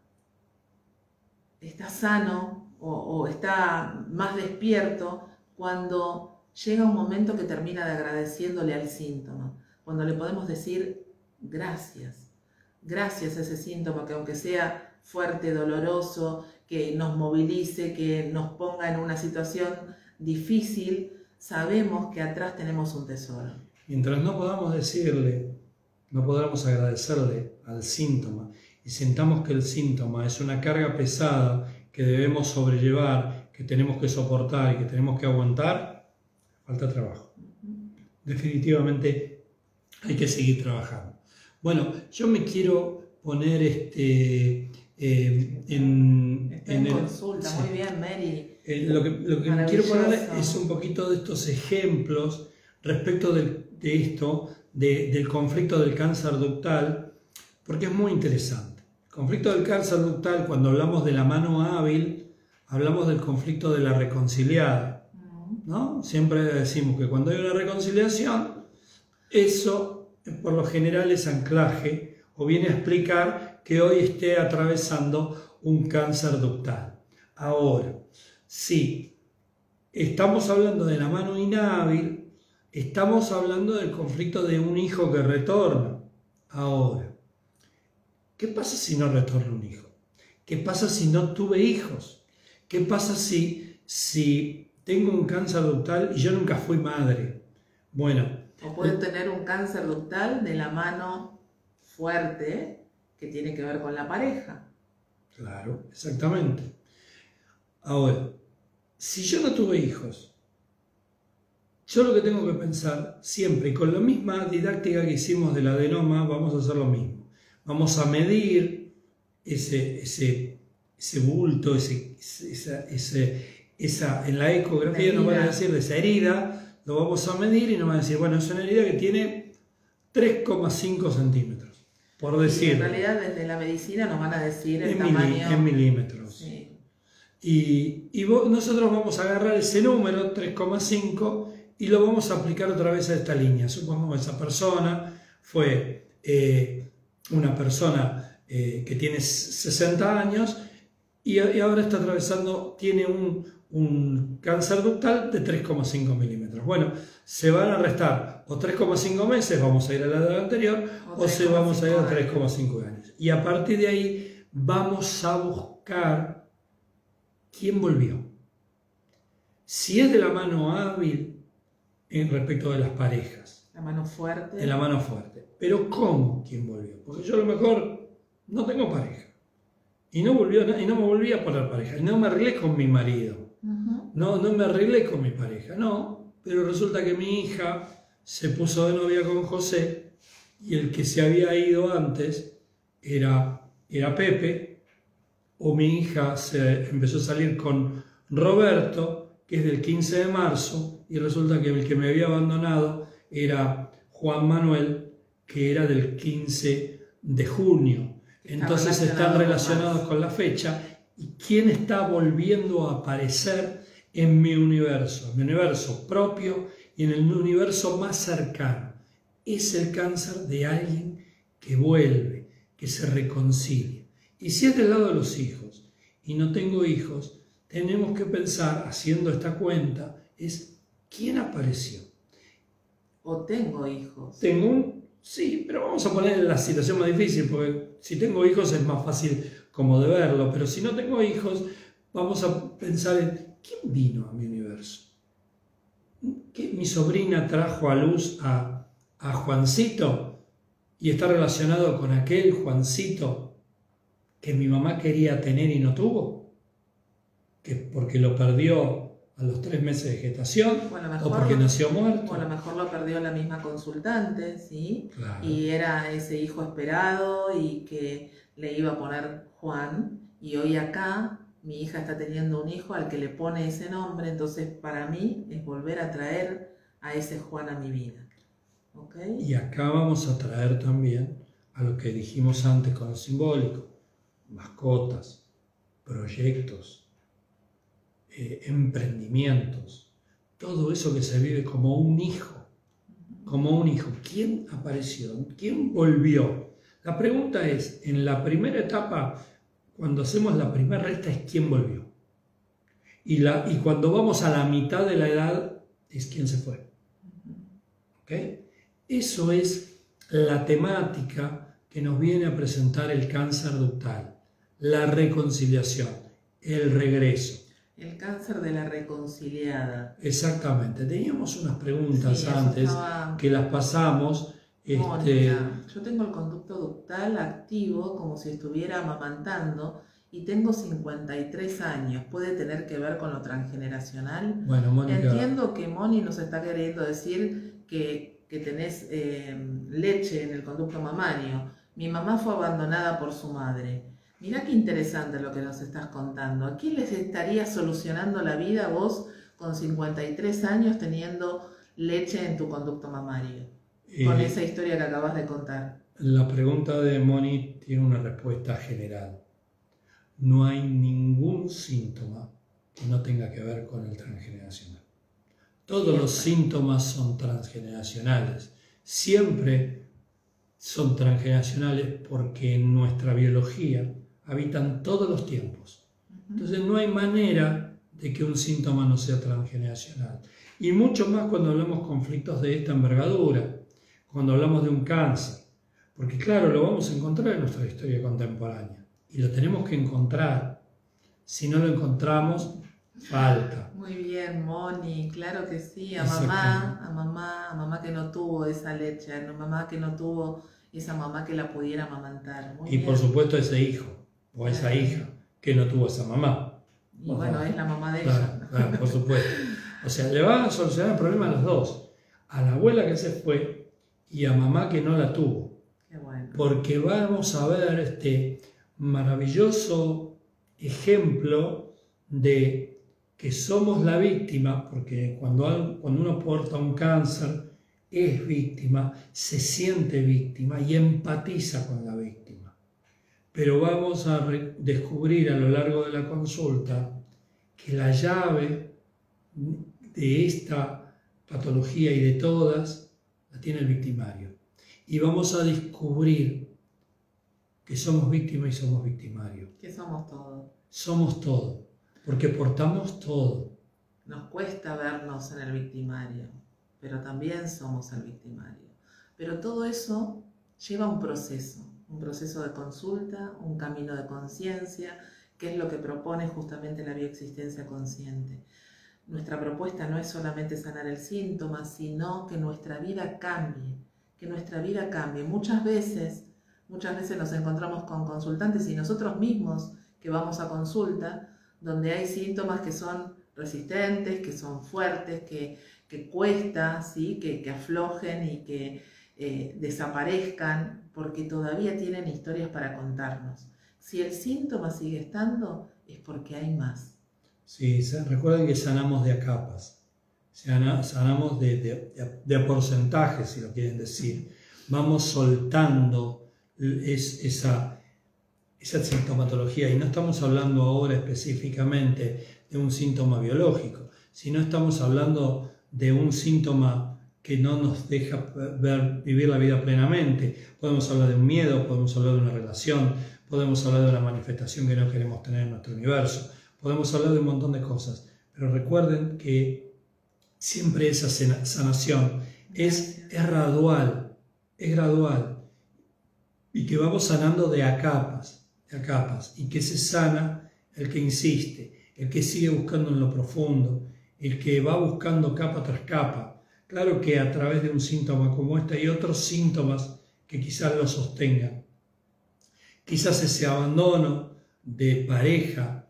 está sano o, está más despierto cuando llega un momento que termina de agradeciéndole al síntoma, cuando le podemos decir gracias, gracias a ese síntoma que aunque sea fuerte, doloroso, que nos movilice, que nos ponga en una situación difícil, sabemos que atrás tenemos un tesoro. Mientras no podamos decirle, no podamos agradecerle al síntoma y sintamos que el síntoma es una carga pesada que debemos sobrellevar, que tenemos que soportar y que tenemos que aguantar, falta trabajo. Definitivamente hay que seguir trabajando. Bueno, yo me quiero poner este, eh, en, en, consulta, muy bien, Mary. Eh, lo que, lo que quiero poner es un poquito de estos ejemplos respecto del de esto, del conflicto del cáncer ductal, porque es muy interesante. El conflicto del cáncer ductal, cuando hablamos de la mano hábil, hablamos del conflicto de la reconciliada. ¿no? Siempre decimos que cuando hay una reconciliación, eso por lo general es anclaje o viene a explicar que hoy esté atravesando un cáncer ductal. Ahora, si estamos hablando de la mano inhábil, Estamos hablando del conflicto de un hijo que retorna. Ahora, ¿qué pasa si no retorna un hijo? ¿Qué pasa si no tuve hijos? ¿Qué pasa si, si tengo un cáncer ductal y yo nunca fui madre? Bueno. O puede tener un cáncer ductal de la mano fuerte que tiene que ver con la pareja. Claro, exactamente. Ahora, si yo no tuve hijos, yo lo que tengo que pensar siempre, y con la misma didáctica que hicimos del adenoma, vamos a hacer lo mismo. Vamos a medir ese, ese, ese bulto, ese, ese, esa, en la ecografía nos van a decir de esa herida, lo vamos a medir y nos van a decir, bueno, es una herida que tiene 3,5 centímetros, por decir. En realidad desde la medicina nos van a decir el tamaño... en milímetros. Y, y nosotros vamos a agarrar ese número, 3,5, y lo vamos a aplicar otra vez a esta línea. Supongamos esa persona fue eh, una persona eh, que tiene 60 años y, ahora está atravesando, tiene un, un cáncer ductal de 3,5 milímetros. Bueno, se van a restar o 3,5 meses, vamos a ir a la edad anterior, o, se vamos a ir a 3,5 años. Y a partir de ahí vamos a buscar quién volvió. Si es de la mano hábil en respecto de las parejas. La mano fuerte. De la mano fuerte. Pero ¿cómo quién volvió? Porque yo a lo mejor no tengo pareja. Y no, volvió, y no me volví a poner pareja. No me arreglé con mi marido. no, no me arreglé con mi pareja. No, pero resulta que mi hija se puso de novia con José y el que se había ido antes era, era Pepe. O mi hija se empezó a salir con Roberto, que es del 15 de marzo, y resulta que el que me había abandonado era Juan Manuel, que era del 15 de junio. Entonces están relacionados con la fecha y quién está volviendo a aparecer en mi universo, en mi universo propio y en el universo más cercano. Es el cáncer de alguien que vuelve, que se reconcilia. Y si es del lado de los hijos y no tengo hijos, tenemos que pensar, haciendo esta cuenta, es quién apareció. O tengo hijos. Tengo un Sí, pero vamos a poner la situación más difícil, porque si tengo hijos es más fácil como de verlo, pero si no tengo hijos, vamos a pensar en quién vino a mi universo. ¿Que mi sobrina trajo a luz a, a Juancito y está relacionado con aquel Juancito que mi mamá quería tener y no tuvo? Que porque lo perdió a los tres meses de gestación o, porque nació muerto. O a lo mejor lo perdió la misma consultante, ¿sí? Y era ese hijo esperado y que le iba a poner Juan. Y hoy acá mi hija está teniendo un hijo al que le pone ese nombre, entonces para mí es volver a traer a ese Juan a mi vida. Y acá vamos a traer también a lo que dijimos antes con lo simbólico, mascotas, proyectos, eh, emprendimientos, todo eso que se vive como un hijo, como un hijo. ¿Quién apareció? ¿Quién volvió? La pregunta es, en la primera etapa, cuando hacemos la primera resta, es quién volvió. Y, la, y cuando vamos a la mitad de la edad, es quién se fue. Eso es la temática que nos viene a presentar el cáncer ductal, la reconciliación, el regreso. El cáncer de la reconciliada. Exactamente. Teníamos unas preguntas antes que las pasamos. Este... yo tengo el conducto ductal activo como si estuviera amamantando y tengo 53 años. ¿Puede tener que ver con lo transgeneracional? Bueno, Mónica... Entiendo que Moni nos está queriendo decir que, que tenés eh, leche en el conducto mamario. Mi mamá fue abandonada por su madre. Mirá qué interesante lo que nos estás contando. ¿A quién les estaría solucionando la vida vos con 53 años teniendo leche en tu conducto mamario? con esa historia que acabas de contar. La pregunta de Moni tiene una respuesta general. No hay ningún síntoma que no tenga que ver con el transgeneracional. Todos los síntomas son transgeneracionales. Siempre son transgeneracionales porque en nuestra biología habitan todos los tiempos. Entonces no hay manera de que un síntoma no sea transgeneracional. Y mucho más cuando hablamos conflictos de esta envergadura, cuando hablamos de un cáncer. Porque claro, lo vamos a encontrar en nuestra historia contemporánea. Y lo tenemos que encontrar. Si no lo encontramos, falta. Muy bien, Moni, claro que sí. A mamá, a mamá, a mamá que no tuvo esa leche, a mamá que no tuvo esa mamá que la pudiera amamantar. y por supuesto ese hijo o a esa hija que no tuvo esa mamá. Y bueno, es la mamá de ella. Claro, por supuesto. O sea, le van a solucionar el problema a los dos. A la abuela que se fue y a mamá que no la tuvo. Qué bueno. Porque vamos a ver este maravilloso ejemplo de que somos la víctima, porque cuando, cuando uno porta un cáncer, es víctima, se siente víctima y empatiza con la víctima pero vamos a descubrir a lo largo de la consulta que la llave de esta patología y de todas la tiene el victimario. Y vamos a descubrir que somos víctimas y somos victimarios. Que somos todo. Somos todo, porque portamos todo. Nos cuesta vernos en el victimario, pero también somos el victimario. Pero todo eso lleva un proceso, un proceso de consulta, un camino de conciencia, que es lo que propone justamente la bioexistencia consciente. Nuestra propuesta no es solamente sanar el síntoma, sino que nuestra vida cambie, que nuestra vida cambie. Muchas veces, muchas veces nos encontramos con consultantes y nosotros mismos que vamos a consulta, donde hay síntomas que son resistentes, que son fuertes, que, que cuesta, ¿sí? que, que aflojen y que eh, desaparezcan, porque todavía tienen historias para contarnos. Si el síntoma sigue estando, es porque hay más. Sí, recuerden que sanamos de a capas, sanamos de, a porcentajes, si lo quieren decir. Vamos soltando esa, esa sintomatología y no estamos hablando ahora específicamente de un síntoma biológico, sino estamos hablando de un síntoma que no nos deja ver, vivir la vida plenamente. Podemos hablar de un miedo, podemos hablar de una relación, podemos hablar de una manifestación que no queremos tener en nuestro universo, podemos hablar de un montón de cosas. Pero recuerden que siempre esa sanación es, es gradual, es gradual. Y que vamos sanando de a capas, de a capas. Y que se sana el que insiste, el que sigue buscando en lo profundo, el que va buscando capa tras capa Claro que a través de un síntoma como este hay otros síntomas que quizás lo sostengan. Quizás ese abandono de pareja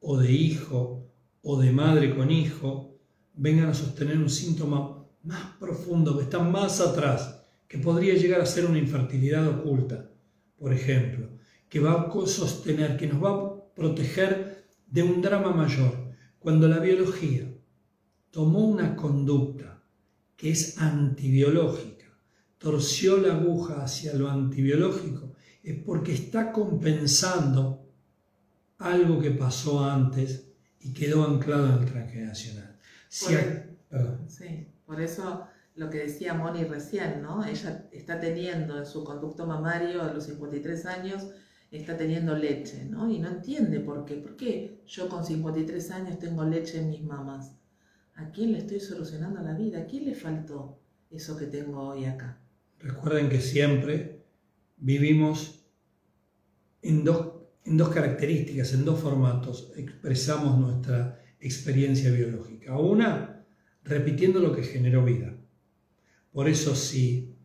o de hijo o de madre con hijo vengan a sostener un síntoma más profundo, que está más atrás, que podría llegar a ser una infertilidad oculta, por ejemplo, que va a sostener, que nos va a proteger de un drama mayor. Cuando la biología tomó una conducta que es antibiológica, torció la aguja hacia lo antibiológico, es porque está compensando algo que pasó antes y quedó anclado en el transgeneracional. por, sí, por eso lo que decía Moni recién, ¿no? Ella está teniendo en su conducto mamario a los 53 años, está teniendo leche, ¿no? Y no entiende por qué. ¿Por qué yo con 53 años tengo leche en mis mamas? ¿A quién le estoy solucionando la vida? ¿A quién le faltó eso que tengo hoy acá? Recuerden que siempre vivimos en dos, en dos características, en dos formatos, expresamos nuestra experiencia biológica. Una, repitiendo lo que generó vida. Por eso si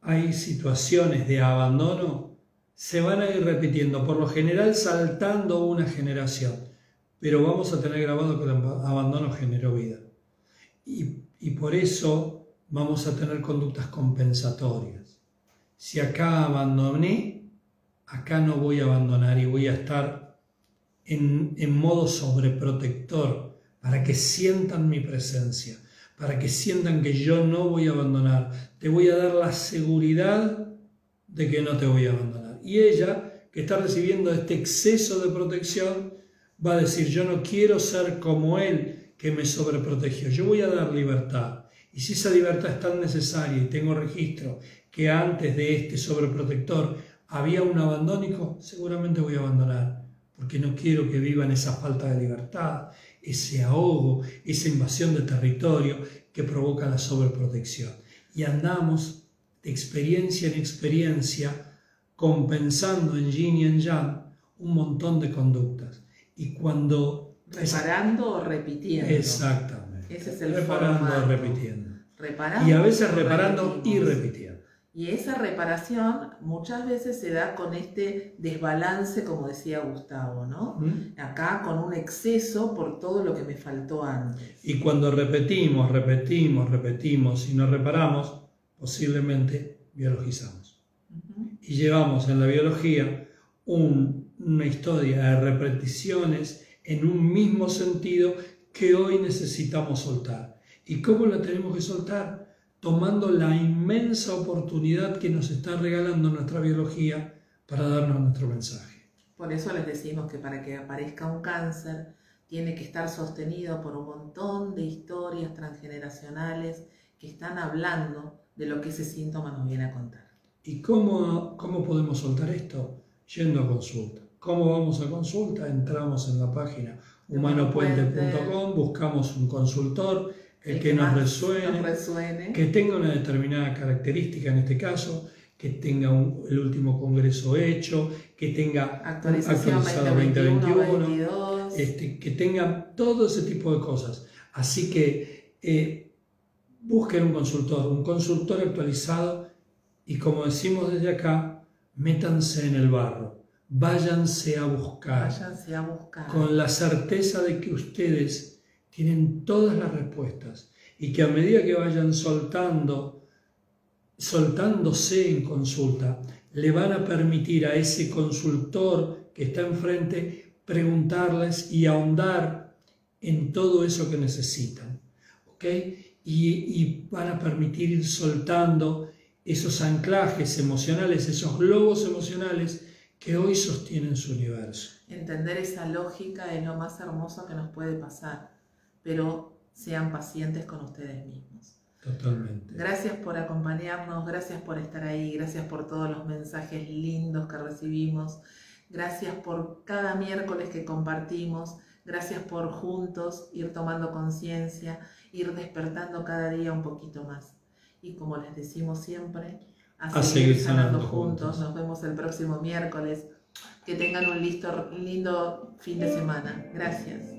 hay situaciones de abandono, se van a ir repitiendo, por lo general saltando una generación pero vamos a tener grabado que el abandono generó vida. Y, por eso vamos a tener conductas compensatorias. Si acá abandoné, acá no voy a abandonar y voy a estar en, en modo sobreprotector para que sientan mi presencia, para que sientan que yo no voy a abandonar. Te voy a dar la seguridad de que no te voy a abandonar. Y ella, que está recibiendo este exceso de protección, va a decir, yo no quiero ser como Él que me sobreprotegió, yo voy a dar libertad. Y si esa libertad es tan necesaria y tengo registro que antes de este sobreprotector había un abandónico, seguramente voy a abandonar, porque no quiero que vivan esa falta de libertad, ese ahogo, esa invasión de territorio que provoca la sobreprotección. Y andamos de experiencia en experiencia, compensando en yin y en yang un montón de conductas. Y cuando... Reparando o repitiendo. Exactamente. Ese es el Reparando o repitiendo. y a veces reparando y repitiendo. Y esa reparación muchas veces se da con este desbalance, como decía Gustavo, ¿no? Acá con un exceso por todo lo que me faltó antes. Y cuando repetimos, repetimos, repetimos y no reparamos, posiblemente biologizamos. Y llevamos en la biología un una historia de repeticiones en un mismo sentido que hoy necesitamos soltar. ¿Y cómo la tenemos que soltar? Tomando la inmensa oportunidad que nos está regalando nuestra biología para darnos nuestro mensaje. Por eso les decimos que para que aparezca un cáncer, tiene que estar sostenido por un montón de historias transgeneracionales que están hablando de lo que ese síntoma nos viene a contar. ¿Y cómo, cómo podemos soltar esto? Yendo a consulta. ¿Cómo vamos a consulta? Entramos en la página humanopuente.com, buscamos un consultor, el, que, nos resuene, que tenga una determinada característica en este caso, que tenga el último congreso hecho, que tenga actualizado 2021, este, que tenga todo ese tipo de cosas. Así que eh, busquen un consultor, un consultor actualizado y como decimos desde acá, métanse en el barro, váyanse a buscar, váyanse a buscar. con la certeza de que ustedes tienen todas las respuestas y que a medida que vayan soltando, soltándose en consulta, le van a permitir a ese consultor que está enfrente preguntarles y ahondar en todo eso que necesitan. ¿ok? y, van a permitir ir soltando esos anclajes emocionales, esos globos emocionales que hoy sostienen su universo. Entender esa lógica es lo más hermoso que nos puede pasar, pero sean pacientes con ustedes mismos. Totalmente. Gracias por acompañarnos, gracias por estar ahí, gracias por todos los mensajes lindos que recibimos, gracias por cada miércoles que compartimos, gracias por juntos ir tomando conciencia ir despertando cada día un poquito más. Y como les decimos siempre, a, seguir, sanando, juntos. Nos vemos el próximo miércoles. Que tengan un listo, lindo fin de semana. Gracias.